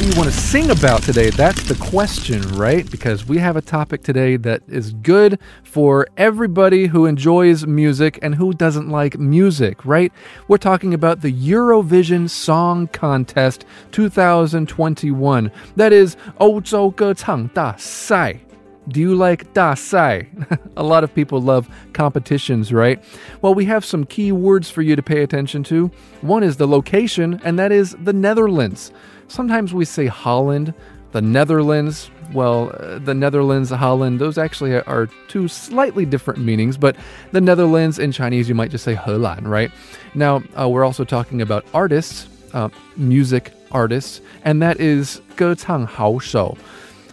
do you want to sing about today? That's the question, right? Because we have a topic today that is good for everybody who enjoys music and who doesn't like music, right? We're talking about the Eurovision Song Contest 2021. That is 欧洲歌唱大赛. Do you like 大赛? a lot of people love competitions, right? Well, we have some key words for you to pay attention to. One is the location, and that is the Netherlands. Sometimes we say Holland, the Netherlands. Well, uh, the Netherlands, Holland, those actually are two slightly different meanings, but the Netherlands in Chinese, you might just say Helan, right? Now, uh, we're also talking about artists, uh, music artists, and that is 歌唱好手.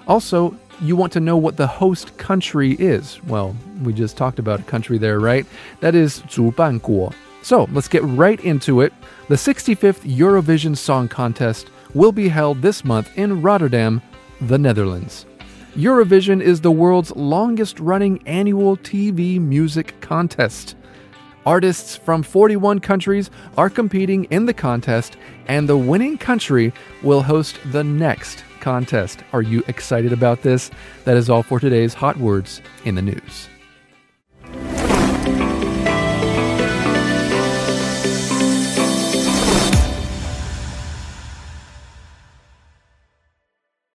Also, you want to know what the host country is. Well, we just talked about a country there, right? That is 主办国. So let's get right into it. The 65th Eurovision Song Contest will be held this month in Rotterdam, the Netherlands. Eurovision is the world's longest running annual TV music contest. Artists from 41 countries are competing in the contest, and the winning country will host the next contest. Are you excited about this? That is all for today's Hot Words in the News.